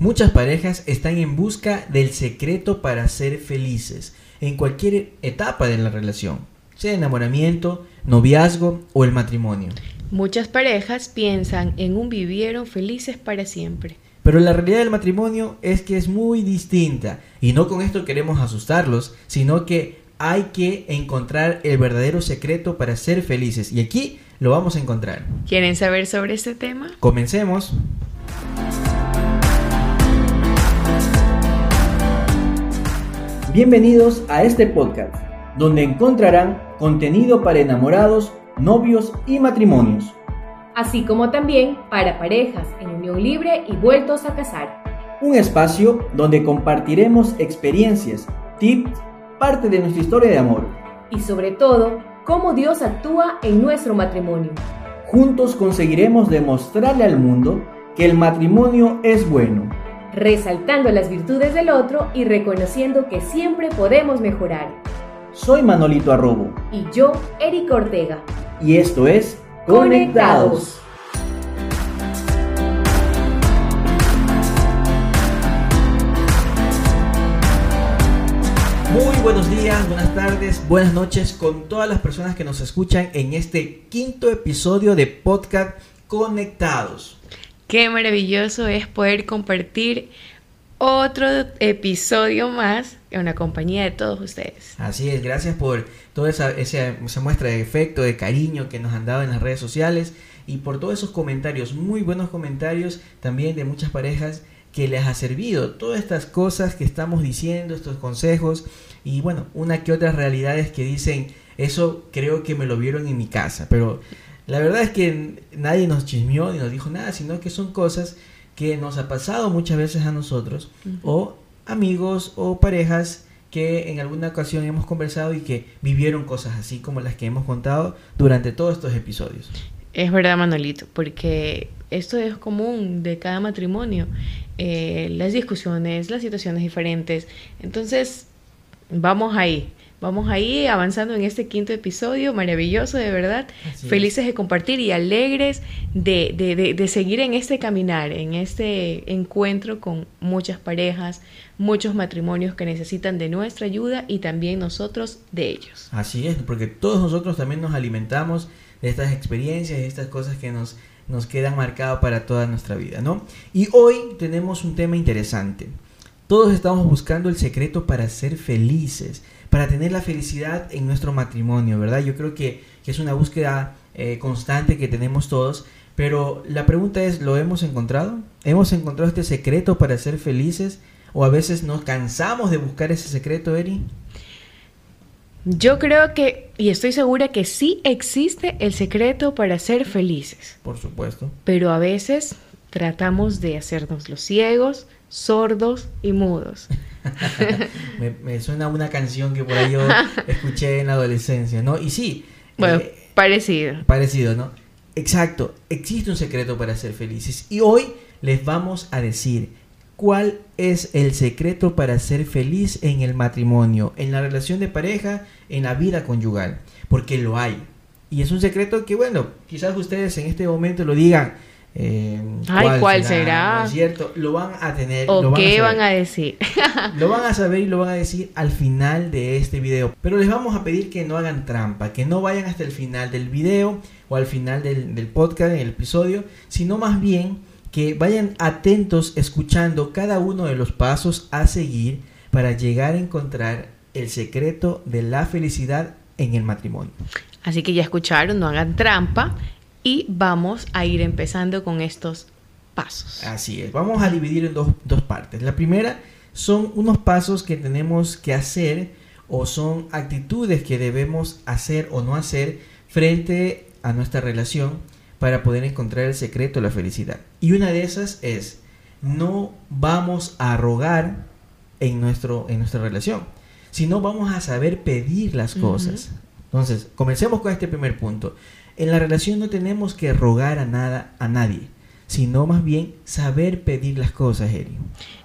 Muchas parejas están en busca del secreto para ser felices en cualquier etapa de la relación, sea enamoramiento, noviazgo o el matrimonio. Muchas parejas piensan en un vivieron felices para siempre. Pero la realidad del matrimonio es que es muy distinta y no con esto queremos asustarlos, sino que hay que encontrar el verdadero secreto para ser felices y aquí lo vamos a encontrar. ¿Quieren saber sobre este tema? Comencemos. Bienvenidos a este podcast, donde encontrarán contenido para enamorados, novios y matrimonios. Así como también para parejas en unión libre y vueltos a casar. Un espacio donde compartiremos experiencias, tips, parte de nuestra historia de amor. Y sobre todo, cómo Dios actúa en nuestro matrimonio. Juntos conseguiremos demostrarle al mundo que el matrimonio es bueno resaltando las virtudes del otro y reconociendo que siempre podemos mejorar. Soy Manolito Arrobo. Y yo, Eric Ortega. Y esto es Conectados. Muy buenos días, buenas tardes, buenas noches con todas las personas que nos escuchan en este quinto episodio de Podcast Conectados. Qué maravilloso es poder compartir otro episodio más en la compañía de todos ustedes. Así es, gracias por toda esa, esa, muestra de efecto, de cariño que nos han dado en las redes sociales y por todos esos comentarios, muy buenos comentarios también de muchas parejas que les ha servido todas estas cosas que estamos diciendo, estos consejos y bueno, una que otras realidades que dicen, eso creo que me lo vieron en mi casa, pero la verdad es que nadie nos chismeó ni nos dijo nada, sino que son cosas que nos ha pasado muchas veces a nosotros o amigos o parejas que en alguna ocasión hemos conversado y que vivieron cosas así como las que hemos contado durante todos estos episodios. Es verdad, Manolito, porque esto es común de cada matrimonio, eh, las discusiones, las situaciones diferentes. Entonces, vamos ahí. Vamos ahí avanzando en este quinto episodio, maravilloso de verdad, felices de compartir y alegres de, de, de, seguir en este caminar, en este encuentro con muchas parejas, muchos matrimonios que necesitan de nuestra ayuda y también nosotros de ellos. Así es, porque todos nosotros también nos alimentamos de estas experiencias, de estas cosas que nos, nos quedan marcadas para toda nuestra vida, ¿no? Y hoy tenemos un tema interesante. Todos estamos buscando el secreto para ser felices para tener la felicidad en nuestro matrimonio, ¿verdad? Yo creo que, es una búsqueda eh, constante que tenemos todos, pero la pregunta es, ¿lo hemos encontrado? ¿Hemos encontrado este secreto para ser felices? ¿O a veces nos cansamos de buscar ese secreto, Eri? Yo creo que, y estoy segura que sí existe el secreto para ser felices. Por supuesto. Pero a veces tratamos de hacernos los ciegos, sordos y mudos. me, suena una canción que por ahí yo escuché en la adolescencia, ¿no? Y sí. Bueno, eh, parecido. Parecido, ¿no? Exacto, existe un secreto para ser felices. Y hoy les vamos a decir cuál es el secreto para ser feliz en el matrimonio, en la relación de pareja, en la vida conyugal. Porque lo hay. Y es un secreto que, bueno, quizás ustedes en este momento lo digan, eh, Ay, ¿cuál, será? es cierto? Lo van a tener. ¿O qué van a decir? lo van a saber y lo van a decir al final de este video. Pero les vamos a pedir que no hagan trampa, que no vayan hasta el final del video o al final del, del podcast, en el episodio, sino más bien que vayan atentos escuchando cada uno de los pasos a seguir para llegar a encontrar el secreto de la felicidad en el matrimonio. Así que ya escucharon, no hagan trampa y vamos a ir empezando con estos pasos. Así es, vamos a dividir en dos, dos partes. La primera son unos pasos que tenemos que hacer o son actitudes que debemos hacer o no hacer frente a nuestra relación para poder encontrar el secreto de la felicidad. Y una de esas es, no vamos a rogar en, nuestro, en nuestra relación, sino vamos a saber pedir las cosas. Entonces, comencemos con este primer punto. En la relación no tenemos que rogar a nada a nadie, sino más bien saber pedir las cosas, Eri.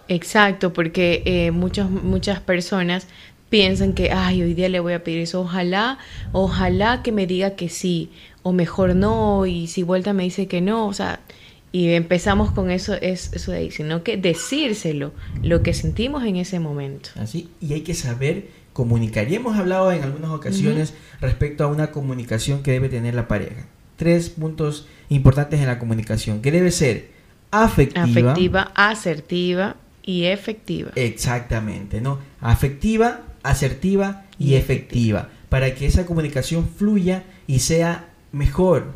Exacto, porque eh, muchas, muchas personas piensan que, ay, hoy día le voy a pedir eso, ojalá, ojalá que me diga que sí, o mejor no, y si vuelta me dice que no, o sea, y empezamos con eso, es, eso de ahí, sino que decírselo, lo que sentimos en ese momento. Así, y hay que saber comunicar. Y hemos hablado en algunas ocasiones respecto a una comunicación que debe tener la pareja. Tres puntos importantes en la comunicación, que debe ser afectiva. Afectiva, asertiva y efectiva. Exactamente, ¿no? Afectiva, asertiva y, efectiva. Para que esa comunicación fluya y sea mejor.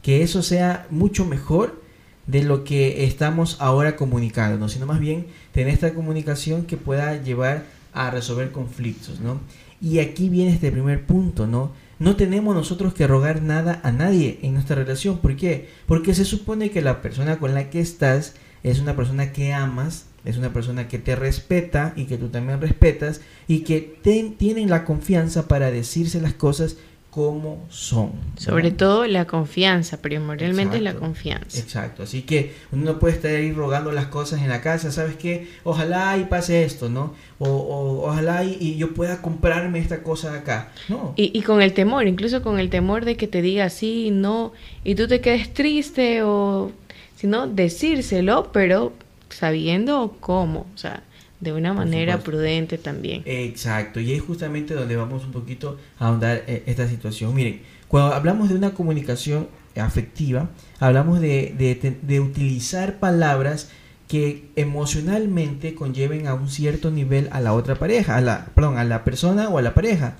Que eso sea mucho mejor de lo que estamos ahora comunicando, ¿no? sino más bien tener esta comunicación que pueda llevar a resolver conflictos, ¿no? Y aquí viene este primer punto, ¿no? No tenemos nosotros que rogar nada a nadie en nuestra relación. ¿Por qué? Porque se supone que la persona con la que estás es una persona que amas, es una persona que te respeta y que tú también respetas y que tienen la confianza para decirse las cosas como son. Sobre todo la confianza, primordialmente es la confianza. Exacto, así que uno no puede estar ahí rogando las cosas en la casa, ¿sabes qué? Ojalá y pase esto, ¿no? O, ojalá y, yo pueda comprarme esta cosa acá, ¿no? Y, y, con el temor, incluso con el temor de que te diga sí, no, y tú te quedes triste o, sino decírselo, pero sabiendo cómo, o sea, de una manera prudente también. Exacto, y es justamente donde vamos un poquito a ahondar eh, esta situación. Miren, cuando hablamos de una comunicación afectiva, hablamos de, de, utilizar palabras que emocionalmente conlleven a un cierto nivel a la otra pareja, a la, perdón, a la persona o a la pareja.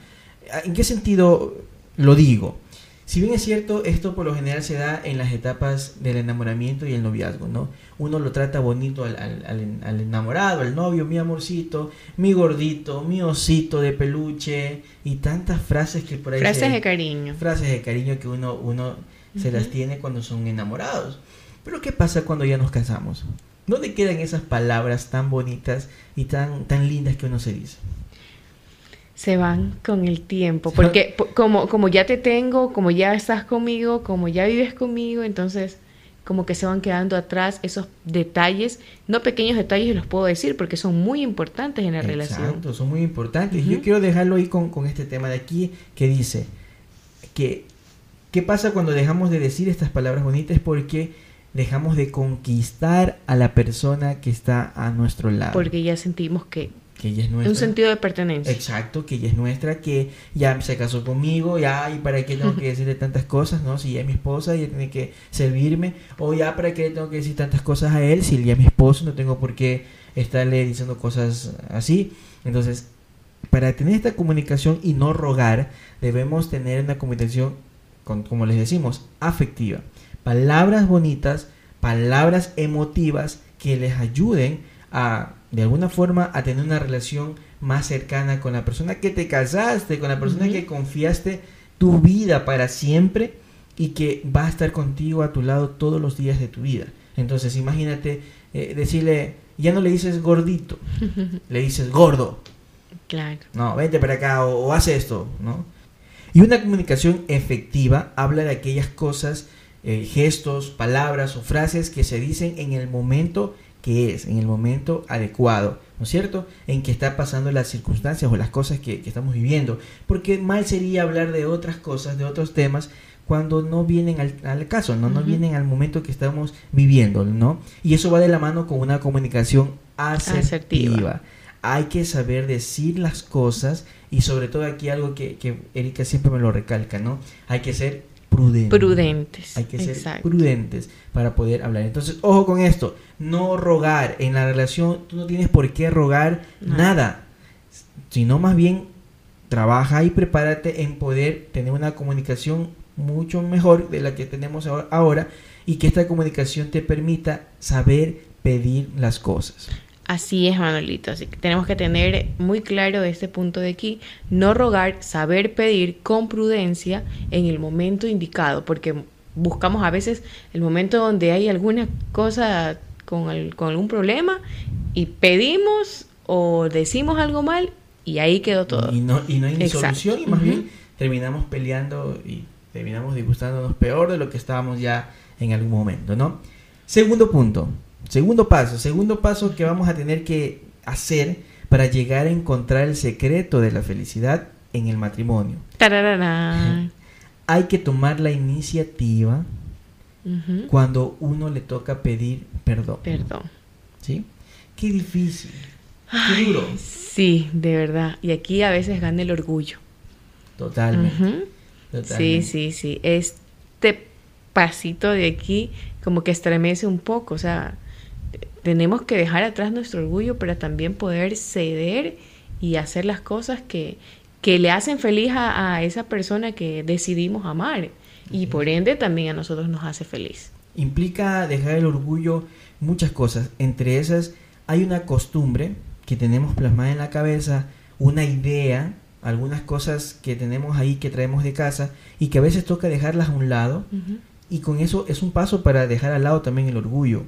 ¿En qué sentido lo digo? Si bien es cierto, esto por lo general se da en las etapas del enamoramiento y el noviazgo, ¿no? Uno lo trata bonito al, al, enamorado, al novio, mi amorcito, mi gordito, mi osito de peluche y tantas frases que por ahí... Frases de cariño. Frases de cariño que uno, uno se las tiene cuando son enamorados. Pero ¿qué pasa cuando ya nos casamos? ¿Dónde quedan esas palabras tan bonitas y tan, tan lindas que uno se dice? Se van con el tiempo, porque como, como ya te tengo, como ya estás conmigo, como ya vives conmigo, entonces como que se van quedando atrás esos detalles, no pequeños detalles los puedo decir porque son muy importantes en la relación. Exacto, son muy importantes. Yo quiero dejarlo ahí con, con, este tema de aquí que dice que ¿qué pasa cuando dejamos de decir estas palabras bonitas? Porque dejamos de conquistar a la persona que está a nuestro lado. Porque ya sentimos que que ella es nuestra. Un sentido de pertenencia. Exacto, que ella es nuestra, que ya se casó conmigo, ya, ¿y para qué tengo que decirle tantas cosas? ¿No? Si ella es mi esposa, ella tiene que servirme, o ya, ¿para qué tengo que decir tantas cosas a él? Si él ya es mi esposo, no tengo por qué estarle diciendo cosas así. Entonces, para tener esta comunicación y no rogar, debemos tener una comunicación, con, como les decimos, afectiva. Palabras bonitas, palabras emotivas que les ayuden a de alguna forma a tener una relación más cercana con la persona que te casaste, con la persona que confiaste tu vida para siempre y que va a estar contigo a tu lado todos los días de tu vida. Entonces imagínate eh, decirle, ya no le dices gordito, le dices gordo. Claro. No, vente para acá o, o haz esto, ¿no? Y una comunicación efectiva habla de aquellas cosas, eh, gestos, palabras o frases que se dicen en el momento que es, en el momento adecuado, ¿no es cierto? En que está pasando las circunstancias o las cosas que, estamos viviendo. Porque mal sería hablar de otras cosas, de otros temas, cuando no vienen al, caso, ¿no? No vienen al momento que estamos viviendo, ¿no? Y eso va de la mano con una comunicación asertiva. Hay que saber decir las cosas y sobre todo aquí algo que, que Erika siempre me lo recalca, ¿no? Hay que ser prudentes. Hay que ser prudentes para poder hablar. Entonces, ojo con esto, no rogar en la relación, tú no tienes por qué rogar nada, sino más bien trabaja y prepárate en poder tener una comunicación mucho mejor de la que tenemos ahora y que esta comunicación te permita saber pedir las cosas. Así es, Manolito. Así que tenemos que tener muy claro este punto de aquí, no rogar, saber pedir con prudencia en el momento indicado, porque buscamos a veces el momento donde hay alguna cosa con, con algún problema y pedimos o decimos algo mal y ahí quedó todo. Y no, y no hay ni solución y más bien terminamos peleando y terminamos disgustándonos peor de lo que estábamos ya en algún momento, ¿no? Segundo punto, Segundo paso, segundo paso que vamos a tener que hacer para llegar a encontrar el secreto de la felicidad en el matrimonio. Hay que tomar la iniciativa cuando uno le toca pedir perdón. Perdón. ¿Sí? Qué difícil. Qué duro. Sí, de verdad. Y aquí a veces gana el orgullo. Totalmente. Ujú. Sí, totalmente. sí, sí. Este pasito de aquí como que estremece un poco. O sea, tenemos que dejar atrás nuestro orgullo para también poder ceder y hacer las cosas que, que le hacen feliz a, a esa persona que decidimos amar. Y por ende también a nosotros nos hace feliz. Implica dejar el orgullo muchas cosas. Entre esas hay una costumbre que tenemos plasmada en la cabeza, una idea, algunas cosas que tenemos ahí que traemos de casa y que a veces toca dejarlas a un lado. Y con eso es un paso para dejar al lado también el orgullo.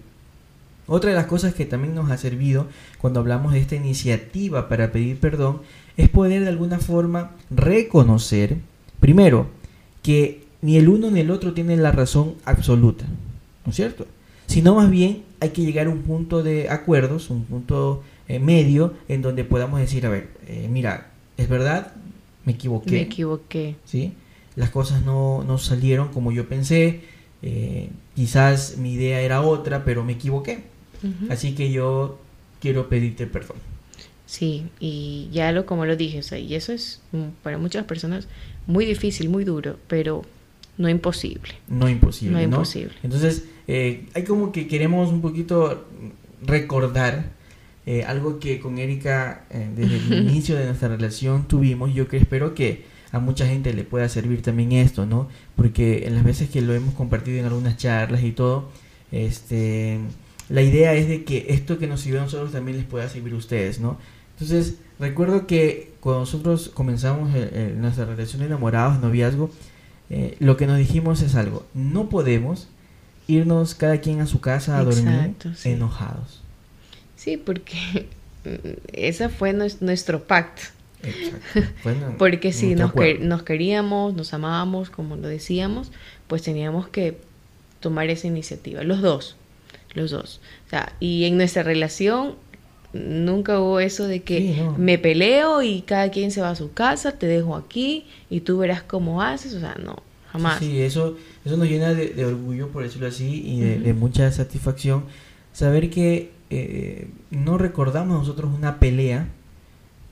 Otra de las cosas que también nos ha servido cuando hablamos de esta iniciativa para pedir perdón es poder de alguna forma reconocer, primero, que ni el uno ni el otro tienen la razón absoluta, ¿no es cierto? Sino más bien hay que llegar a un punto de acuerdos, un punto eh, medio en donde podamos decir, a ver, eh, mira, es verdad, me equivoqué. Me equivoqué. ¿sí? Las cosas no, no salieron como yo pensé, eh, quizás mi idea era otra, pero me equivoqué. Ujú. Así que yo quiero pedirte perdón. Sí, y ya lo como lo dije, o sea, y eso es mm, para muchas personas muy difícil, muy duro, pero no imposible. No imposible. No No, imposible. Entonces, eh, hay como que queremos un poquito recordar eh, algo que con Erika eh, desde el inicio de nuestra relación tuvimos. Yo que espero que a mucha gente le pueda servir también esto, ¿no? Porque en las veces que lo hemos compartido en algunas charlas y todo, este, la idea es de que esto que nos sirvió a nosotros también les pueda servir a ustedes, ¿no? Entonces, recuerdo que cuando nosotros comenzamos eh, nuestra relación de enamorados, noviazgo, eh, lo que nos dijimos es algo, no podemos irnos cada quien a su casa a dormir sí. enojados. Sí, porque ese fue nues- nuestro pacto. Exacto. Bueno, Porque si nos, nos queríamos, nos amábamos, como lo decíamos, pues teníamos que tomar esa iniciativa, los dos, los dos. O sea, y en nuestra relación nunca hubo eso de que Sí, no. me peleo y cada quien se va a su casa, te dejo aquí y tú verás cómo haces, o sea, no, jamás. Sí, sí, eso, eso nos llena de, de orgullo, por decirlo así, y de mucha satisfacción saber que eh, no recordamos nosotros una pelea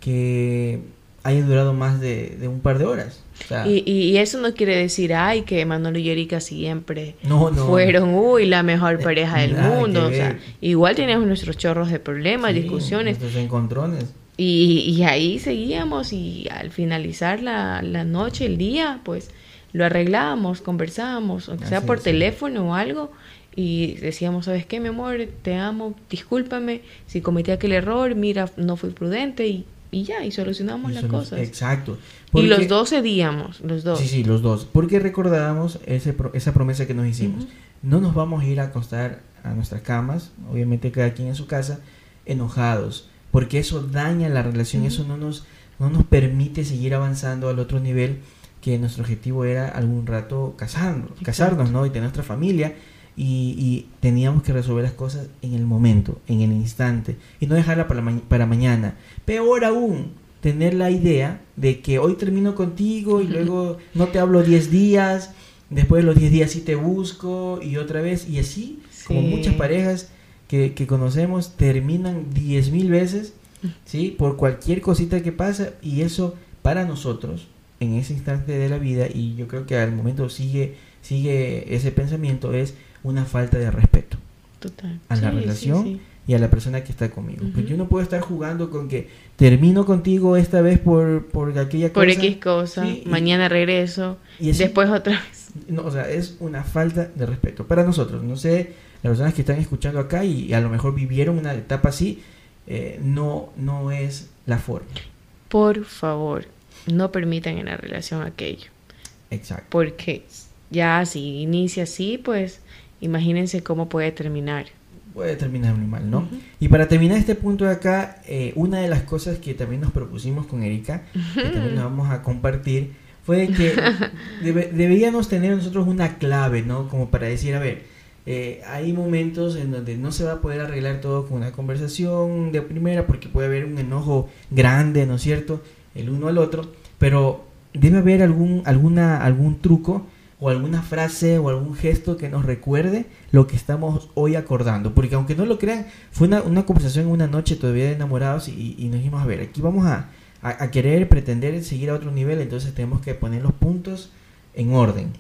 que haya durado más de, de un par de horas. O sea, Y, y- y eso no quiere decir, ay, que Manolo y Erika siempre no, no. fueron, uy, la mejor Eh, pareja del mundo. O sea, igual teníamos nuestros chorros de problemas, Sí, discusiones. Nuestros encontrones. Y, y ahí seguíamos y al finalizar la, la noche, el día, pues lo arreglábamos, conversábamos, aunque sea Así por es. teléfono o algo, y decíamos, ¿sabes qué, mi amor? Te amo, discúlpame, si cometí aquel error, mira, no fui prudente y, y ya, y solucionamos las cosas. Exacto. Y los dos cedíamos, los dos. Sí, sí, los dos. Porque recordábamos ese, pro- esa promesa que nos hicimos. No nos vamos a ir a acostar a nuestras camas, obviamente cada quien en su casa, enojados. Porque eso daña la relación, eso no nos, no nos permite seguir avanzando al otro nivel que nuestro objetivo era algún rato casarnos, casarnos ¿no? Y tener nuestra familia. Y, y teníamos que resolver las cosas en el momento, en el instante, y no dejarla para, ma- para mañana. Peor aún, tener la idea de que hoy termino contigo y luego no te hablo 10 días, después de los 10 días sí te busco y otra vez, y así, como muchas parejas que, que conocemos terminan 10 mil veces, ¿sí? Por cualquier cosita que pasa, y eso para nosotros, en ese instante de la vida, y yo creo que al momento sigue, sigue ese pensamiento, es una falta de respeto Total. a la Sí, relación sí. y a la persona que está conmigo. Pues Ujú. yo no puedo estar jugando con que termino contigo esta vez por, por aquella Por cosa. X cosa, y- mañana regreso, y así- después otra vez. no, o sea, es una falta de respeto para nosotros. No sé, las personas que están escuchando acá y, a lo mejor vivieron una etapa así, eh, no, no es la forma. Por favor, no permitan en la relación aquello. Exacto. Porque ya si inicia así, pues imagínense cómo puede terminar. Puede terminar muy mal, ¿no? Y para terminar este punto de acá, eh, una de las cosas que también nos propusimos con Erika, que también la vamos a compartir, fue que debe- deberíamos tener nosotros una clave, ¿no? Como para decir, a ver, eh, hay momentos en donde no se va a poder arreglar todo con una conversación de primera, porque puede haber un enojo grande, ¿no es cierto? El uno al otro, pero debe haber algún, alguna, algún truco o alguna frase o algún gesto que nos recuerde lo que estamos hoy acordando. Porque aunque no lo crean, fue una, una conversación una noche todavía de enamorados y, y nos dijimos, a ver, aquí vamos a, a, querer pretender seguir a otro nivel, entonces tenemos que poner los puntos en orden.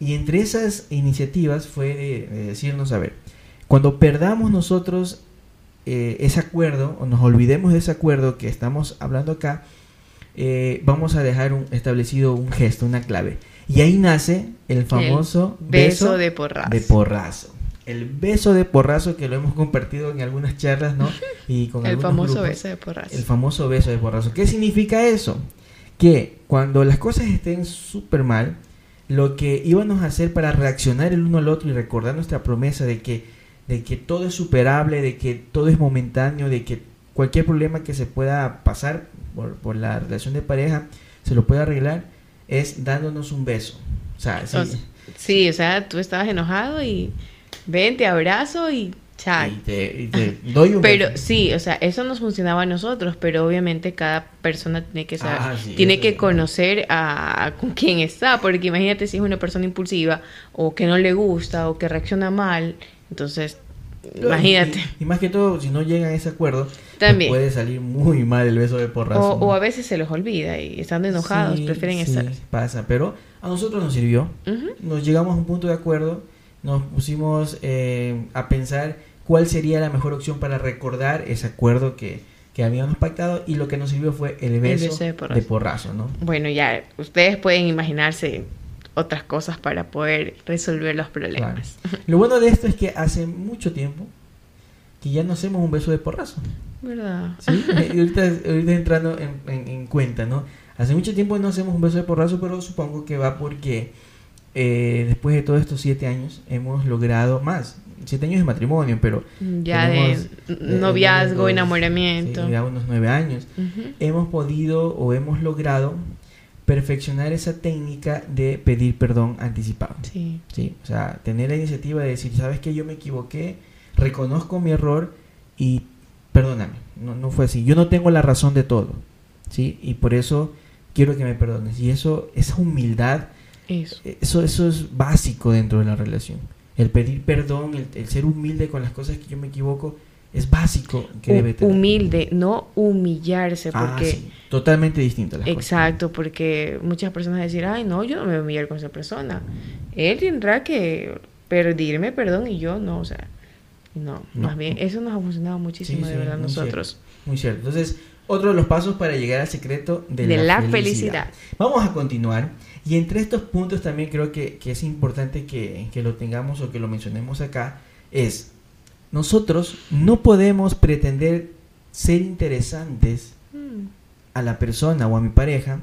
Y entre esas iniciativas fue de, decirnos, a ver, cuando perdamos nosotros eh, ese acuerdo o nos olvidemos de ese acuerdo que estamos hablando acá, eh, vamos a dejar un, establecido un gesto, una clave. Y ahí nace el famoso beso, de porrazo. De porrazo. El beso de porrazo que lo hemos compartido en algunas charlas, ¿no? Y con el famoso beso de porrazo. El famoso beso de porrazo. ¿Qué significa eso? Que cuando las cosas estén súper mal, lo que íbamos a hacer para reaccionar el uno al otro y recordar nuestra promesa de que, de que todo es superable, de que todo es momentáneo, de que cualquier problema que se pueda pasar por, por la relación de pareja se lo puede arreglar, es dándonos un beso. O sea, sí. sí, o sea, tú estabas enojado y ven, te abrazo y chao. Y te, doy un Pero sí, o sea, eso nos funcionaba a nosotros, pero obviamente cada persona tiene que saber, ah, tiene que conocer a, con quién está, porque imagínate si es una persona impulsiva o que no le gusta o que reacciona mal, entonces Imagínate. Y, más que todo, si no llegan a ese acuerdo, También. puede salir muy mal el beso de porrazo. O, a veces se los olvida y estando enojados prefieren sí, estar. pasa, pero a nosotros nos sirvió. Nos llegamos a un punto de acuerdo nos pusimos eh, a pensar cuál sería la mejor opción para recordar ese acuerdo que, que habíamos pactado y lo que nos sirvió fue el beso, de, porrazo. ¿no? Bueno, ya ustedes pueden imaginarse otras cosas para poder resolver los problemas. Lo bueno de esto es que hace mucho tiempo que ya no hacemos un beso de porrazo. ¿Verdad? ¿Sí? ahorita, entrando en, en, cuenta, ¿no? Hace mucho tiempo no hacemos un beso de porrazo, pero supongo que va porque eh, después de todos estos siete años hemos logrado más. Siete años de matrimonio, pero... Ya de eh, noviazgo, enamoramiento. ya unos nueve años. Hemos podido o hemos logrado perfeccionar esa técnica de pedir perdón anticipado. Sí. sí. O sea, tener la iniciativa de decir, sabes que yo me equivoqué, reconozco mi error y perdóname. No, no fue así. Yo no tengo la razón de todo. ¿sí? Y por eso quiero que me perdones. Y eso, esa humildad eso. eso. Eso es básico dentro de la relación. El pedir perdón, el, ser humilde con las cosas que yo me equivoco, es básico que debe tener. Humilde, no humillarse, ah, porque... totalmente distinto. Exacto, porque muchas personas decir, ay, no, yo no me voy a humillar con esa persona. Él tendrá que pedirme perdón y yo no, o sea, no, más bien, eso nos ha funcionado muchísimo de verdad nosotros. muy cierto. Entonces, otro de los pasos para llegar al secreto de, la, felicidad. Vamos a continuar. Y entre estos puntos también creo que, es importante que, lo tengamos o que lo mencionemos acá, es, nosotros no podemos pretender ser interesantes a la persona o a mi pareja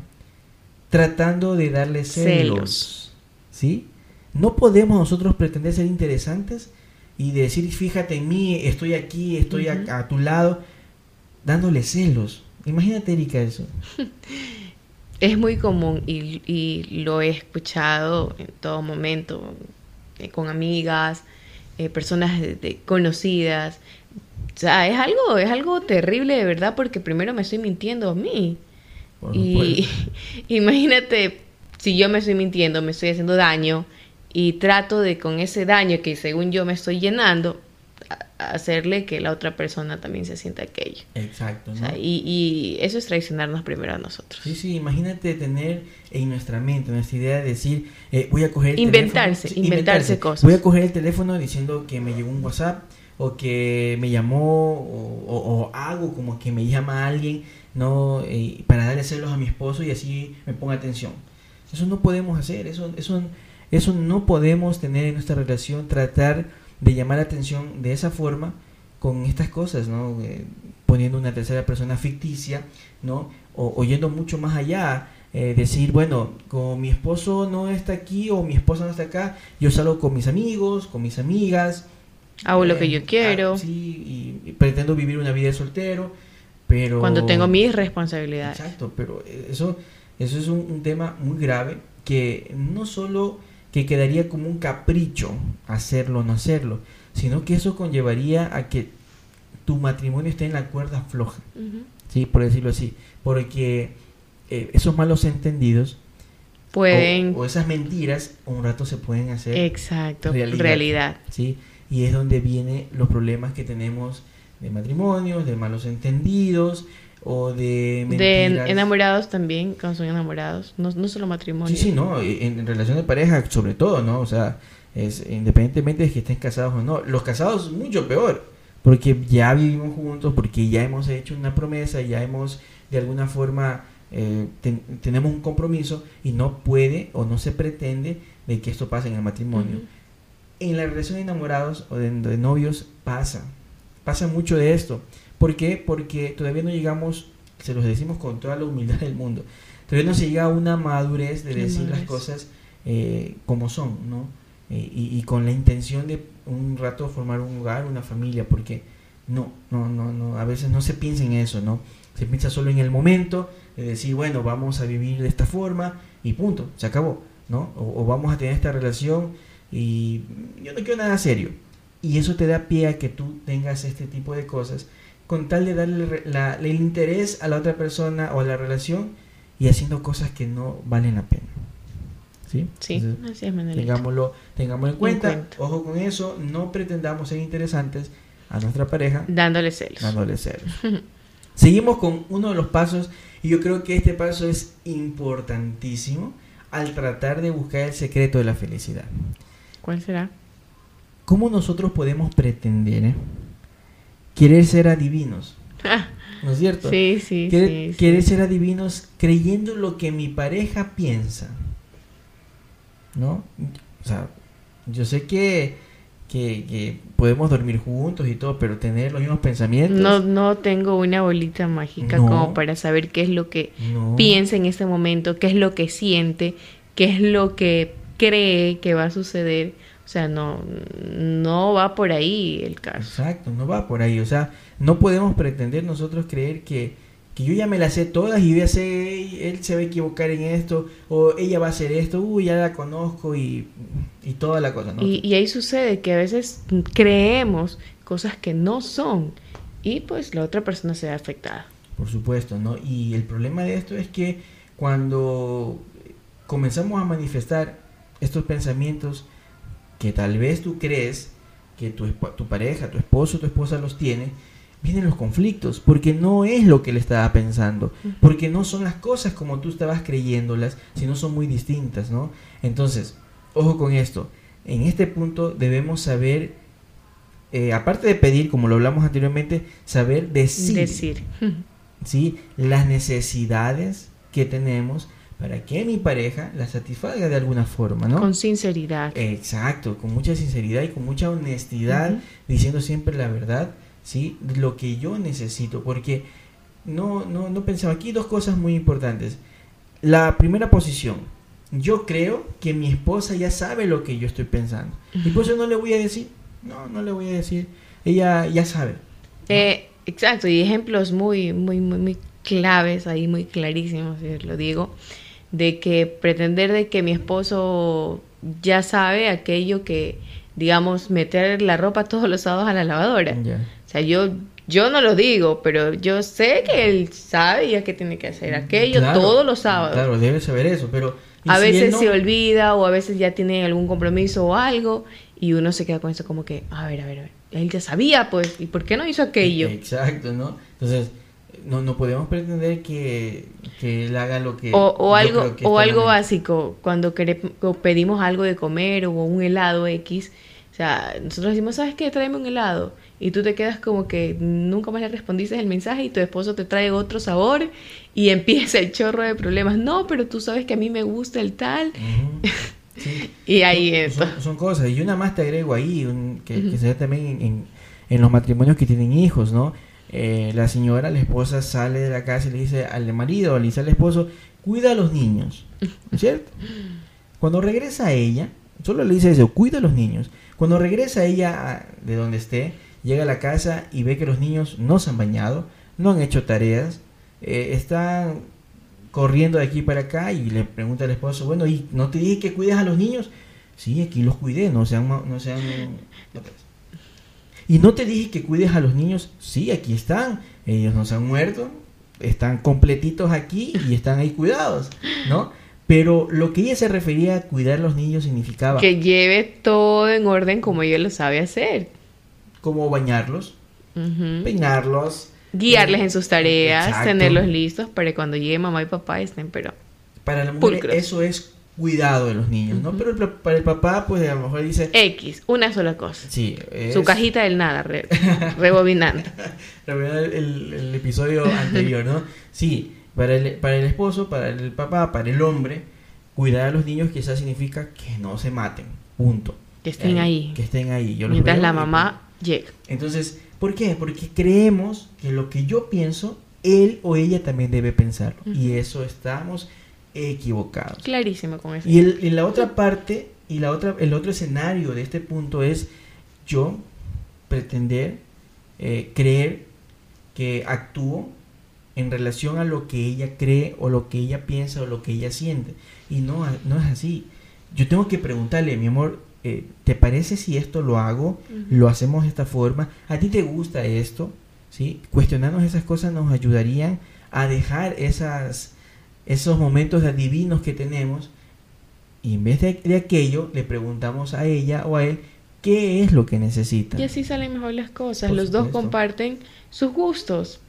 tratando de darle celos. ¿Sí? No podemos nosotros pretender ser interesantes y decir, fíjate en mí, estoy aquí, estoy a, tu lado, dándole celos. Imagínate, Erika, eso. es muy común y, lo he escuchado en todo momento eh, con amigas, eh, personas conocidas. O sea, es algo, es algo terrible de verdad porque primero me estoy mintiendo a mí. y imagínate si yo me estoy mintiendo, me estoy haciendo daño y trato de con ese daño que según yo me estoy llenando, hacerle que la otra persona también se sienta aquello. Exacto. y, eso es traicionarnos primero a nosotros. Sí, sí, imagínate tener en nuestra mente, nuestra idea de decir, eh, voy a coger el inventarse, teléfono, inventarse, cosas. Voy a coger el teléfono diciendo que me llegó un WhatsApp o que me llamó o, hago como que me llama alguien, no eh, para darle celos a mi esposo y así me ponga atención. Eso no podemos hacer, eso, eso, eso no podemos tener en nuestra relación, tratar de llamar la atención de esa forma con estas cosas, ¿no? Eh, poniendo una tercera persona ficticia, ¿no? O, oyendo mucho más allá, eh, decir, bueno, como mi esposo no está aquí o mi esposa no está acá, yo salgo con mis amigos, con mis amigas. Hago lo que yo eh, quiero. Ah, sí, y, pretendo vivir una vida de soltero, pero... Cuando tengo mis responsabilidades. Exacto, pero eso, eso es un tema muy grave que no solo que quedaría como un capricho hacerlo o no hacerlo, sino que eso conllevaría a que tu matrimonio esté en la cuerda floja, ¿sí? por decirlo así, porque eh, esos malos entendidos pueden... O, esas mentiras un rato se pueden hacer Exacto, realidad. ¿sí? Y es donde vienen los problemas que tenemos de matrimonios, de malos entendidos o de mentiras. De enamorados también, cuando son enamorados, no, no solo matrimonio. Sí, sí, no, en, en, relación de pareja sobre todo, ¿no? O sea, es independientemente de que estén casados o no. Los casados mucho peor, porque ya vivimos juntos, porque ya hemos hecho una promesa, ya hemos de alguna forma eh, tenemos un compromiso y no puede o no se pretende de que esto pase en el matrimonio. En la relación de enamorados o de, novios pasa, pasa mucho de esto. ¿Por qué? Porque todavía no llegamos, se los decimos con toda la humildad del mundo, todavía no se llega a una madurez de decir las cosas eh, como son, ¿no? Eh, y, y, con la intención de un rato formar un hogar, una familia, porque no, no, no, no, a veces no se piensa en eso, ¿no? Se piensa solo en el momento, de decir, bueno, vamos a vivir de esta forma y punto, se acabó, ¿no? O, vamos a tener esta relación y yo no quiero nada serio. Y eso te da pie a que tú tengas este tipo de cosas con tal de darle el interés a la otra persona o a la relación y haciendo cosas que no valen la pena. ¿Sí? Sí, así es, tengámoslo, tengámoslo en cuenta. Ojo con eso, no pretendamos ser interesantes a nuestra pareja. Dándole celos. Dándole celos. Seguimos con uno de los pasos y yo creo que este paso es importantísimo al tratar de buscar el secreto de la felicidad. ¿Cuál será? ¿Cómo nosotros podemos pretender eh, querer ser adivinos? ¿No es cierto? Sí, sí, sí, Querer ser adivinos creyendo lo que mi pareja piensa. ¿No? O sea, yo sé que que, podemos dormir juntos y todo, pero tener los mismos pensamientos. No, no tengo una bolita mágica como para saber qué es lo que piensa en este momento, qué es lo que siente, qué es lo que cree que va a suceder. O sea, no, no va por ahí el caso. Exacto, no va por ahí. O sea, no podemos pretender nosotros creer que, que yo ya me las sé todas y voy a ser, él se va a equivocar en esto, o ella va a hacer esto, uy, ya la conozco y, y toda la cosa, ¿no? Y, ahí sucede que a veces creemos cosas que no son y pues la otra persona se ve afectada. Por supuesto, ¿no? Y el problema de esto es que cuando comenzamos a manifestar estos pensamientos que tal vez tú crees que tu, tu pareja, tu esposo, tu esposa los tiene, vienen los conflictos, porque no es lo que él estaba pensando, porque no son las cosas como tú estabas creyéndolas, sino son muy distintas, ¿no? Entonces, ojo con esto, en este punto debemos saber, eh, aparte de pedir, como lo hablamos anteriormente, saber decir, decir. ¿sí? las necesidades que tenemos para que mi pareja la satisfaga de alguna forma, ¿no? Con sinceridad. Exacto, con mucha sinceridad y con mucha honestidad, diciendo siempre la verdad ¿sí? Lo que yo necesito, porque no, no, no pensaba aquí dos cosas muy importantes. La primera posición, yo creo que mi esposa ya sabe lo que yo estoy pensando. Y por eso no le voy a decir, no, no le voy a decir, ella ya sabe. Eh, exacto, y ejemplos muy, muy, muy, muy claves ahí, muy clarísimos, lo digo, de que pretender de que mi esposo ya sabe aquello que, digamos, meter la ropa todos los sábados a la lavadora. O sea, yo, yo no lo digo, pero yo sé que él sabe ya que tiene que hacer aquello todos los sábados. Claro, debe saber eso, pero... A veces se olvida o a veces ya tiene algún compromiso o algo y uno se queda con eso como que, a ver, a ver, a ver, él ya sabía pues, ¿y por qué no hizo aquello? Exacto, ¿no? Entonces, no, no podemos pretender que, que él haga lo que... O, algo, o algo básico, cuando pedimos algo de comer o un helado X, o sea, nosotros decimos, ¿sabes qué? Tráeme un helado y tú te quedas como que nunca más le respondiste el mensaje y tu esposo te trae otro sabor y empieza el chorro de problemas. No, pero tú sabes que a mí me gusta el tal. y ahí son, Son, cosas. Y una más te agrego ahí, que, se ve también en, los matrimonios que tienen hijos, ¿no? Eh, la señora, la esposa sale de la casa y le dice al marido, le dice al esposo, cuida a los niños, ¿cierto? Cuando regresa ella, solo le dice eso, cuida a los niños. Cuando regresa ella de donde esté, llega a la casa y ve que los niños no se han bañado, no han hecho tareas, eh, están corriendo de aquí para acá y le pregunta al esposo, bueno, ¿y no te dije que cuides a los niños? Sí, aquí los cuidé, no sean... No sean y no te dije que cuides a los niños, sí, aquí están, ellos no se han muerto, están completitos aquí y están ahí cuidados, ¿no? Pero lo que ella se refería a cuidar a los niños significaba Que lleve todo en orden como ella lo sabe hacer. cómo bañarlos, Ujú. peinarlos, Guiarles en sus tareas, Exacto. tenerlos listos para que cuando llegue mamá y papá estén, pero Para la mujer Pulcros. eso es cuidado de los niños, ¿no? Pero el pa- para el papá, pues a lo mejor dice, X, una sola cosa. sí, es- Su cajita del nada, re- rebobinando. Verdad, el, el episodio anterior, ¿no? Sí, para el, para el esposo, para el papá, para el hombre, cuidar a los niños quizás significa que no se maten, punto. Que estén Eh, ahí. Que estén ahí. Yo Mientras la mamá llega. Entonces, ¿por qué? Porque creemos que lo que yo pienso, él o ella también debe pensarlo. Y eso estamos equivocados. Clarísimo con eso. Y, el, y la otra parte, y la otra, el otro escenario de este punto es yo pretender eh, creer que actúo en relación a lo que ella cree o lo que ella piensa o lo que ella siente. Y no, no es así. Yo tengo que preguntarle, mi amor, eh, ¿te parece si esto lo hago? ¿Lo hacemos de esta forma? ¿A ti te gusta esto? ¿Sí? Cuestionarnos esas cosas nos ayudarían a dejar esas, esos momentos adivinos que tenemos y en vez de, de aquello le preguntamos a ella o a él qué es lo que necesita. Y así salen mejor las cosas. Por Los dos comparten sus gustos.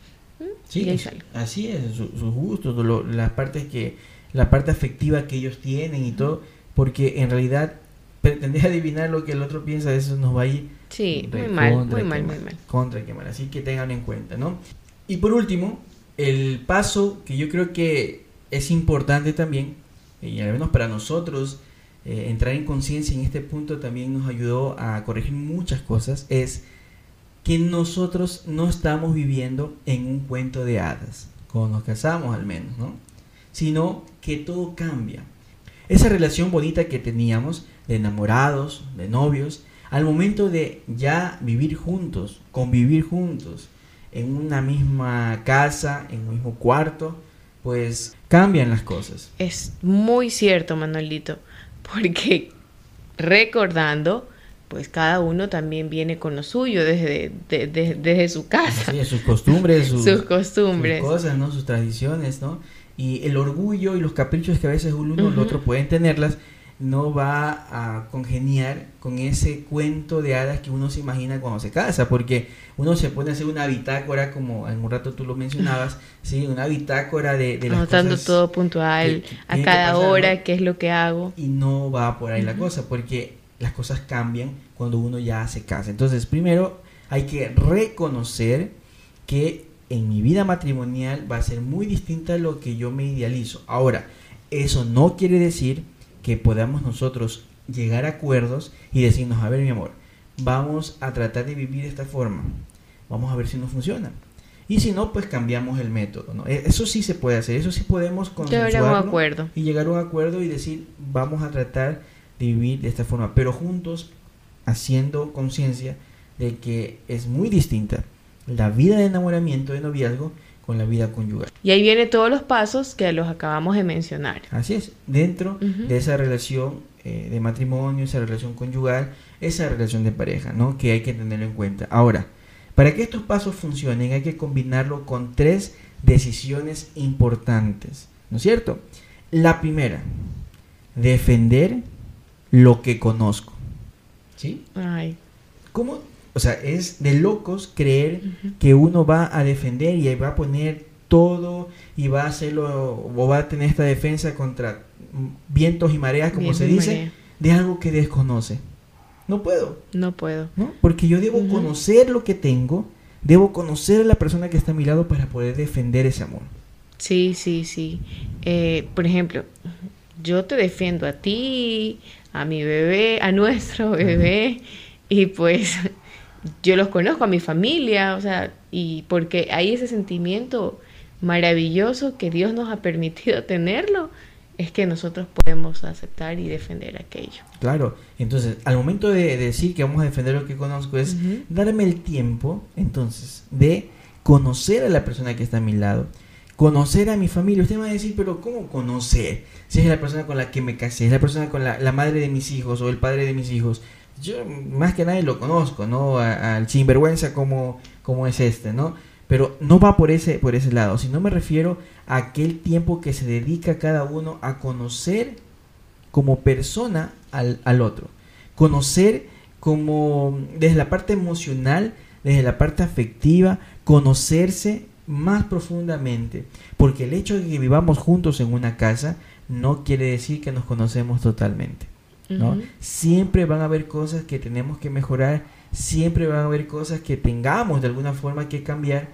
Sí, y ahí es- sale. así es, su- sus gustos, lo- las partes que, la parte afectiva que ellos tienen y todo, porque en realidad pretender adivinar lo que el otro piensa, eso nos va a ir Sí, muy mal, muy mal, muy mal. Contra quemar, así que tengan en cuenta, ¿no? Y por último, el paso que yo creo que es importante también, y al menos para nosotros, eh, entrar en conciencia en este punto también nos ayudó a corregir muchas cosas, es que nosotros no estamos viviendo en un cuento de hadas, cuando nos casamos al menos, ¿no? Sino que todo cambia. Esa relación bonita que teníamos de enamorados, de novios, al momento de ya vivir juntos, convivir juntos, en una misma casa, en un mismo cuarto, pues cambian las cosas. Es muy cierto, Manuelito, porque recordando, pues cada uno también viene con lo suyo desde, de- de- desde su casa, es, sus costumbres, sus, sus costumbres. sus cosas, ¿no? Sus tradiciones, ¿no? Y el orgullo y los caprichos que a veces uno o el otro pueden tenerlas, no va a congeniar con ese cuento de hadas que uno se imagina cuando se casa, porque uno se pone a hacer una bitácora, como en un rato tú lo mencionabas, sí, una bitácora de, de las Anotando cosas todo puntual, a cada pasar, hora, ¿no? qué es lo que hago. y no va por ahí la cosa, porque las cosas cambian cuando uno ya se casa. Entonces, primero hay que reconocer que en mi vida matrimonial va a ser muy distinta a lo que yo me idealizo. Ahora, eso no quiere decir que podamos nosotros llegar a acuerdos y decirnos, a ver mi amor, vamos a tratar de vivir de esta forma, vamos a ver si nos funciona. Y si no, pues cambiamos el método. ¿no? E- Eso sí se puede hacer, eso sí podemos acuerdo. y llegar a un acuerdo y decir vamos a tratar de vivir de esta forma, pero juntos haciendo conciencia de que es muy distinta la vida de enamoramiento de noviazgo con la vida conyugal. Y ahí vienen todos los pasos que los acabamos de mencionar. Así es, dentro de esa relación eh, de matrimonio, esa relación conyugal, esa relación de pareja, ¿no? Que hay que tenerlo en cuenta. Ahora, para que estos pasos funcionen hay que combinarlo con tres decisiones importantes, ¿no es cierto? La primera, defender lo que conozco. ¿Sí? Ay, ¿Cómo? O sea, es de locos creer que uno va a defender y va a poner todo y va a hacerlo o va a tener esta defensa contra vientos y mareas, como Viento se dice, marea. de algo que desconoce. No puedo, no puedo. ¿no? Porque yo debo conocer lo que tengo, debo conocer a la persona que está a mi lado para poder defender ese amor. Sí, sí, sí. Eh, por ejemplo, yo te defiendo a ti, a mi bebé, a nuestro bebé, y pues yo los conozco, a mi familia, o sea, y porque hay ese sentimiento maravilloso que Dios nos ha permitido tenerlo, es que nosotros podemos aceptar y defender aquello. Claro, entonces al momento de decir que vamos a defender lo que conozco es darme el tiempo, entonces, de conocer a la persona que está a mi lado, conocer a mi familia. Usted me va a decir, pero ¿cómo conocer? Si es la persona con la que me casé, es la persona con la, la madre de mis hijos o el padre de mis hijos. Yo más que nadie lo conozco, ¿no? Al sinvergüenza como, como es este, ¿no? Pero no va por ese, por ese lado, sino me refiero a aquel tiempo que se dedica cada uno a conocer como persona al, al otro. Conocer como desde la parte emocional, desde la parte afectiva, conocerse más profundamente. Porque el hecho de que vivamos juntos en una casa no quiere decir que nos conocemos totalmente. ¿No? Siempre van a haber cosas que tenemos que mejorar, siempre van a haber cosas que tengamos de alguna forma que cambiar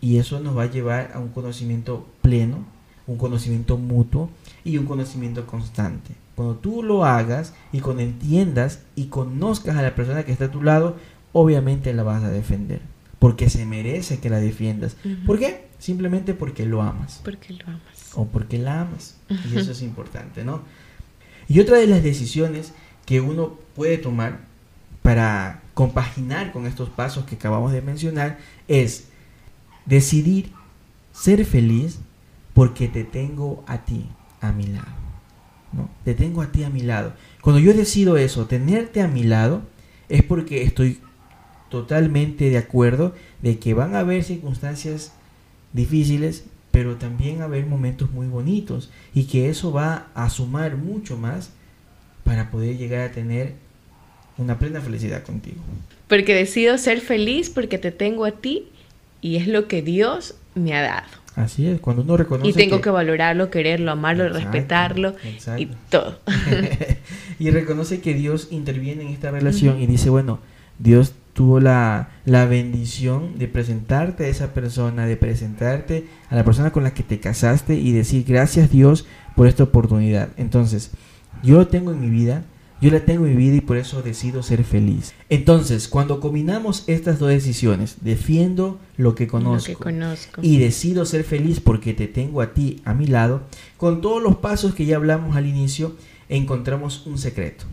y eso nos va a llevar a un conocimiento pleno, un conocimiento mutuo y un conocimiento constante. Cuando tú lo hagas y cuando entiendas y conozcas a la persona que está a tu lado, obviamente la vas a defender. Porque se merece que la defiendas. ¿Por qué? Simplemente porque lo amas. Porque lo amas. O porque la amas. Y eso es importante, ¿no? Y otra de las decisiones que uno puede tomar para compaginar con estos pasos que acabamos de mencionar es decidir ser feliz porque te tengo a ti a mi lado. ¿no? Te tengo a ti a mi lado. Cuando yo decido eso, tenerte a mi lado, es porque estoy totalmente de acuerdo de que van a haber circunstancias difíciles, pero también haber momentos muy bonitos y que eso va a sumar mucho más para poder llegar a tener una plena felicidad contigo. Porque decido ser feliz porque te tengo a ti y es lo que Dios me ha dado. Así es, cuando uno reconoce. Y tengo que, valorarlo, quererlo, amarlo, respetarlo y todo. y reconoce que Dios interviene en esta relación y dice, bueno, Dios tuvo la, la, bendición de presentarte a esa persona, de presentarte a la persona con la que te casaste y decir gracias Dios por esta oportunidad. Entonces, yo lo tengo en mi vida, yo la tengo en mi vida y por eso decido ser feliz. Entonces, cuando combinamos estas dos decisiones, defiendo lo que conozco, Lo que conozco. y decido ser feliz porque te tengo a ti a mi lado, con todos los pasos que ya hablamos al inicio, encontramos un secreto.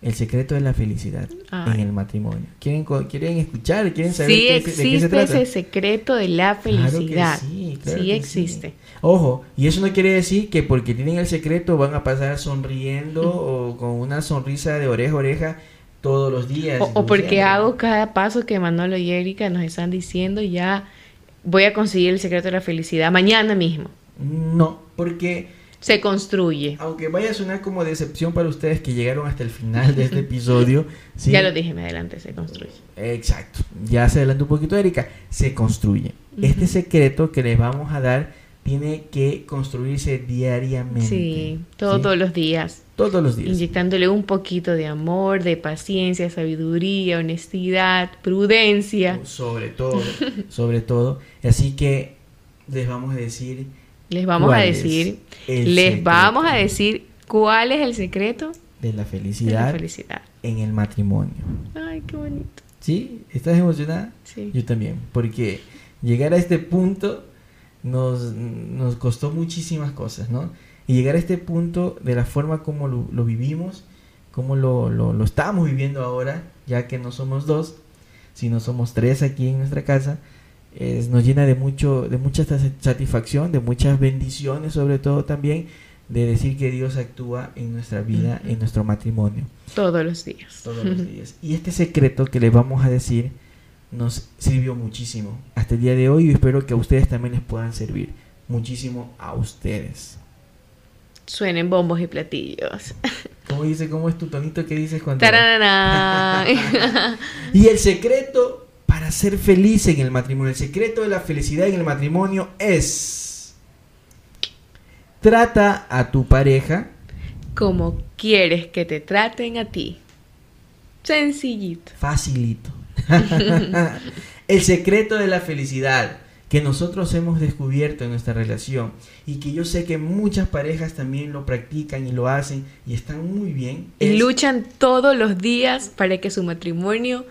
El secreto de la felicidad Ay. en el matrimonio. ¿Quieren, ¿Quieren escuchar? ¿Quieren saber Sí qué- de qué se existe trata? ese secreto de la Claro que felicidad. sí, claro sí que existe. sí. Ojo, y eso no quiere decir que porque tienen el secreto van a pasar sonriendo o con una sonrisa de oreja a oreja todos los días. O, o porque hago cada paso que Manolo y Erika nos están diciendo, ya voy a conseguir el secreto de la felicidad mañana mismo. No, porque Se construye. aunque vaya a sonar como decepción para ustedes que llegaron hasta el final de este episodio, sí, Ya lo dije, me adelante, se construye. Exacto. Ya se adelantó un poquito Erika. Se construye. Este secreto que les vamos a dar tiene que construirse diariamente. Sí, todos ¿sí? los días. Todos los días. Inyectándole un poquito de amor, de paciencia, sabiduría, honestidad, prudencia. Sobre todo, sobre todo. Así que les vamos a decir. Les vamos a ¿Cuál es decir, les secreto vamos a decir cuál es el secreto de la de la felicidad felicidad. en el matrimonio. Ay, qué bonito. ¿Sí? ¿Estás emocionada? Sí. Yo también. Porque llegar a este punto nos, nos costó muchísimas cosas, ¿no? Y llegar a este punto de la forma como lo, lo vivimos, como lo, lo, lo estamos viviendo ahora, ya que no somos dos, sino somos tres aquí en nuestra casa, es- nos llena de mucho, de mucha sat- satisfacción, de muchas bendiciones, sobre todo también de decir que Dios actúa en nuestra vida, en nuestro matrimonio Todos los días. todos los días. Y este secreto que les vamos a decir nos sirvió muchísimo hasta el día de hoy y espero que a ustedes también les puedan servir muchísimo a ustedes. Suenen bombos y platillos. ¿Cómo dice? ¿Cómo es tu tonito que dices cuando... Y el secreto para ser feliz en el matrimonio, el secreto de la felicidad en el matrimonio es... Trata a tu pareja Como quieres que te traten a ti. Sencillito. facilito. el secreto de la felicidad que nosotros hemos descubierto en nuestra relación y que yo sé que muchas parejas también lo practican y lo hacen y están muy bien. Y es luchan todos los días para que su matrimonio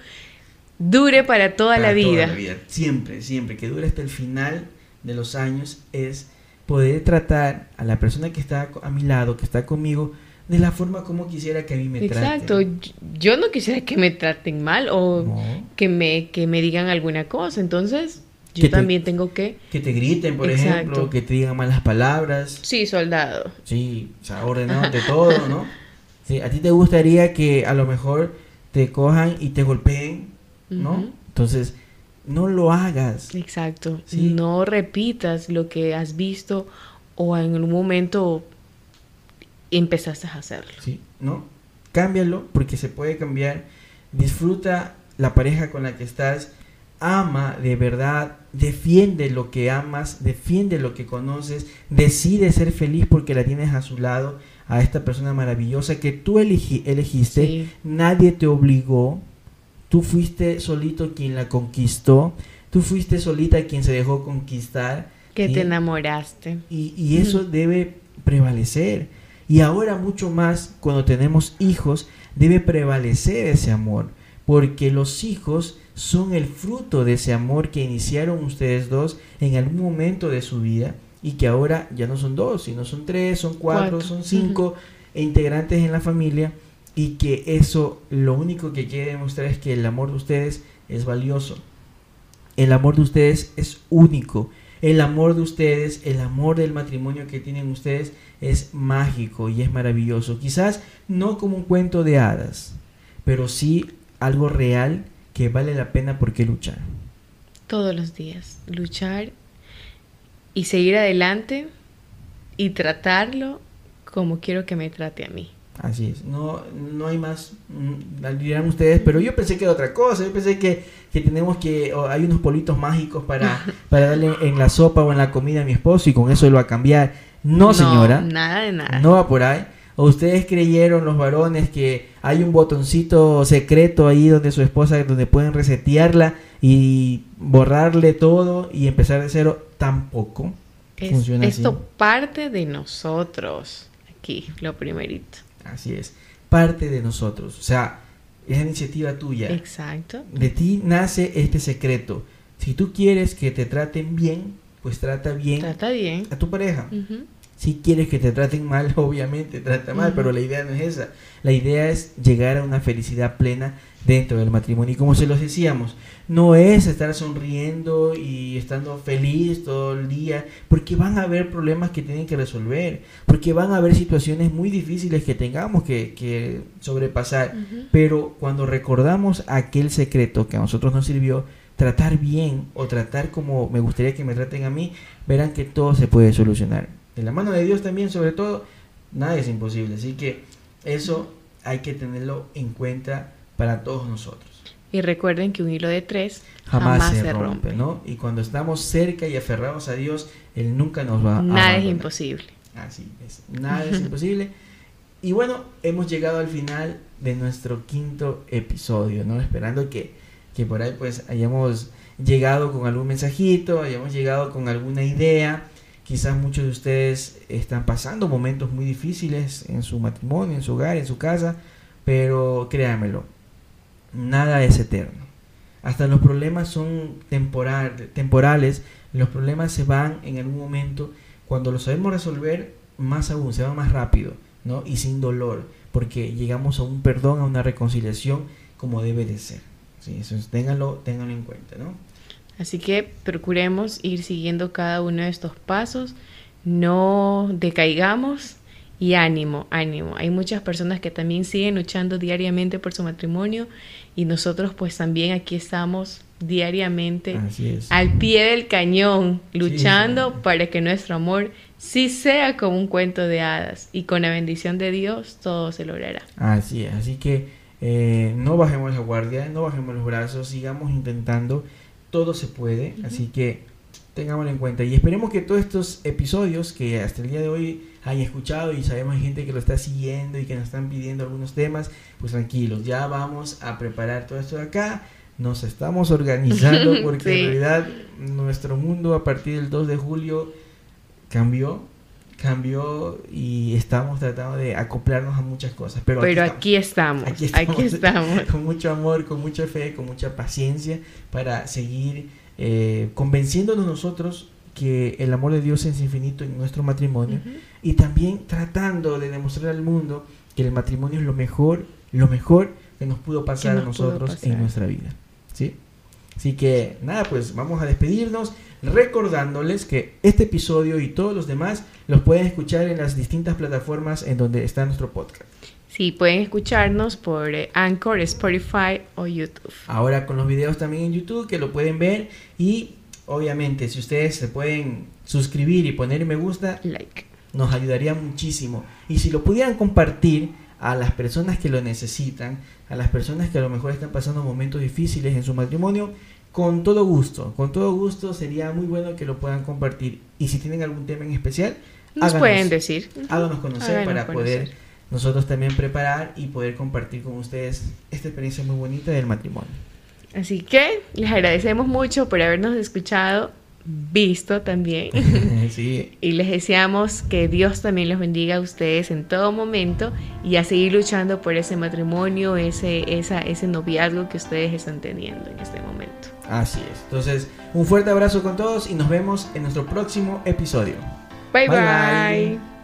dure para toda, para la, vida. Siempre, siempre, que dure hasta el final de los años es poder tratar a la persona que está a mi lado, que está conmigo, de la forma como quisiera que a mí me Exacto. traten. Yo- Yo no quisiera que me traten mal o No. que me que me digan alguna cosa. Entonces, yo te- también tengo que Que te griten, por Exacto. ejemplo, que te digan malas palabras. Sí, soldado. Sí, o sea, ordenándote todo, ¿no? Sí, a ti te gustaría que a lo mejor te cojan y te golpeen, ¿no? Entonces, no lo hagas. Exacto. Sí. No repitas lo que has visto o en un momento empezaste a hacerlo. ¿sí? ¿No? Cámbialo porque se puede cambiar. Disfruta la pareja con la que estás. Ama de verdad. Defiende lo que amas. Defiende lo que conoces. Decide ser feliz porque la tienes a su lado. A esta persona maravillosa que tú elegi- elegiste. Sí. Nadie te obligó. Tú fuiste solito quien la conquistó. Tú fuiste solita quien se dejó conquistar. Que ¿sí? te enamoraste. Y, y eso debe prevalecer. Y ahora mucho más cuando tenemos hijos, debe prevalecer ese amor. Porque los hijos son el fruto de ese amor que iniciaron ustedes dos en algún momento de su vida y que ahora ya no son dos, sino son tres, son cuatro, Cuatro. son cinco integrantes en la familia y que eso lo único que quiere demostrar es que el amor de ustedes es valioso. El amor de ustedes es único. El amor de ustedes, el amor del matrimonio que tienen ustedes es mágico y es maravilloso. Quizás no como un cuento de hadas, pero sí algo real que vale la pena por qué luchar. Todos los días. Luchar y seguir adelante y tratarlo como quiero que me trate a mí. Así es, no, no hay más, mm, dirán ustedes, pero yo pensé que era otra cosa, yo pensé que, que tenemos que, hay unos politos mágicos para, para darle en la sopa o en la comida a mi esposo y con eso lo va a cambiar. No, señora, Nada de nada. no va por ahí. ¿O ustedes creyeron los varones que hay un botoncito secreto ahí donde su esposa, donde pueden resetearla y borrarle todo y empezar de cero? Tampoco. Es- funciona así. esto parte de nosotros. Aquí, lo primerito. Así es. Parte de nosotros. O sea, es iniciativa tuya. Exacto. De ti nace este secreto. Si tú quieres que te traten bien, pues trata bien Trata bien. a tu pareja. Si quieres que te traten mal, obviamente trata mal, pero la idea no es esa. La idea es llegar a una felicidad plena dentro del matrimonio. Y como se los decíamos, no es estar sonriendo y estando feliz todo el día, porque van a haber problemas que tienen que resolver, porque van a haber situaciones muy difíciles que tengamos que, que sobrepasar. Pero cuando recordamos aquel secreto que a nosotros nos sirvió, tratar bien o tratar como me gustaría que me traten a mí, verán que todo se puede solucionar. De la mano de Dios también, sobre todo, nada es imposible. Así que eso hay que tenerlo en cuenta para todos nosotros. Y recuerden que un hilo de tres Jamás, se, rompe, ¿no? Y cuando estamos cerca y aferrados a Dios, Él nunca nos va a Nada es imposible. Así es, nada es imposible. Y bueno, hemos llegado al final de nuestro quinto episodio, ¿no? Esperando que, que por ahí pues hayamos llegado con algún mensajito, hayamos llegado con alguna idea. Quizás muchos de ustedes están pasando momentos muy difíciles en su matrimonio, en su hogar, en su casa, pero créanmelo, nada es eterno. Hasta los problemas son temporal, temporales, los problemas se van en algún momento. Cuando lo sabemos resolver, más aún, se va más rápido, ¿no? Y sin dolor, porque llegamos a un perdón, a una reconciliación como debe de ser. Sí, eso es, ténganlo en cuenta, ¿no? Así que procuremos ir siguiendo cada uno de estos pasos, no decaigamos y ánimo, ánimo. Hay muchas personas que también siguen luchando diariamente por su matrimonio y nosotros pues también aquí estamos diariamente es. al pie del cañón, luchando sí. para que nuestro amor sí sea como un cuento de hadas y con la bendición de Dios todo se logrará. Así es, así que eh, no bajemos la guardia, no bajemos los brazos, sigamos intentando, todo se puede, así que tengámoslo en cuenta. Y esperemos que todos estos episodios que hasta el día de hoy han escuchado y sabemos hay gente que lo está siguiendo y que nos están pidiendo algunos temas, pues tranquilos, ya vamos a preparar todo esto de acá, nos estamos organizando porque Sí. en realidad nuestro mundo a partir del 2 de julio cambió, cambió y estamos tratando de acoplarnos a muchas cosas, pero, Pero estamos. aquí estamos, Aquí aquí estamos. con mucho amor, con mucha fe, con mucha paciencia para seguir eh, convenciéndonos nosotros que el amor de Dios es infinito en nuestro matrimonio Ujú. y también tratando de demostrar al mundo que el matrimonio es lo mejor, lo mejor que nos pudo pasar a nos pudo nosotros pasar. en nuestra vida. ¿sí? Así que nada, pues vamos a despedirnos recordándoles que este episodio y todos los demás los pueden escuchar en las distintas plataformas en donde está nuestro podcast. Sí, pueden escucharnos por eh, Anchor, Spotify o YouTube. Ahora con los videos también en YouTube que lo pueden ver y obviamente si ustedes se pueden suscribir y poner me gusta, Like. nos ayudaría muchísimo. Y si lo pudieran compartir a las personas que lo necesitan, a las personas que a lo mejor están pasando momentos difíciles en su matrimonio, con todo gusto, con todo gusto sería muy bueno que lo puedan compartir. Y si tienen algún tema en especial, Nos háganos- pueden decir. háganos conocer Háganos para conocer. poder nosotros también preparar y poder compartir con ustedes esta experiencia muy bonita del matrimonio. Así que les agradecemos mucho por habernos escuchado, visto también. sí, Y les deseamos que Dios también los bendiga a ustedes en todo momento y a seguir luchando por ese matrimonio, ese, esa, ese noviazgo que ustedes están teniendo en este momento. Así es. Entonces, un fuerte abrazo con todos y nos vemos en nuestro próximo episodio. Bye Bye, bye. bye.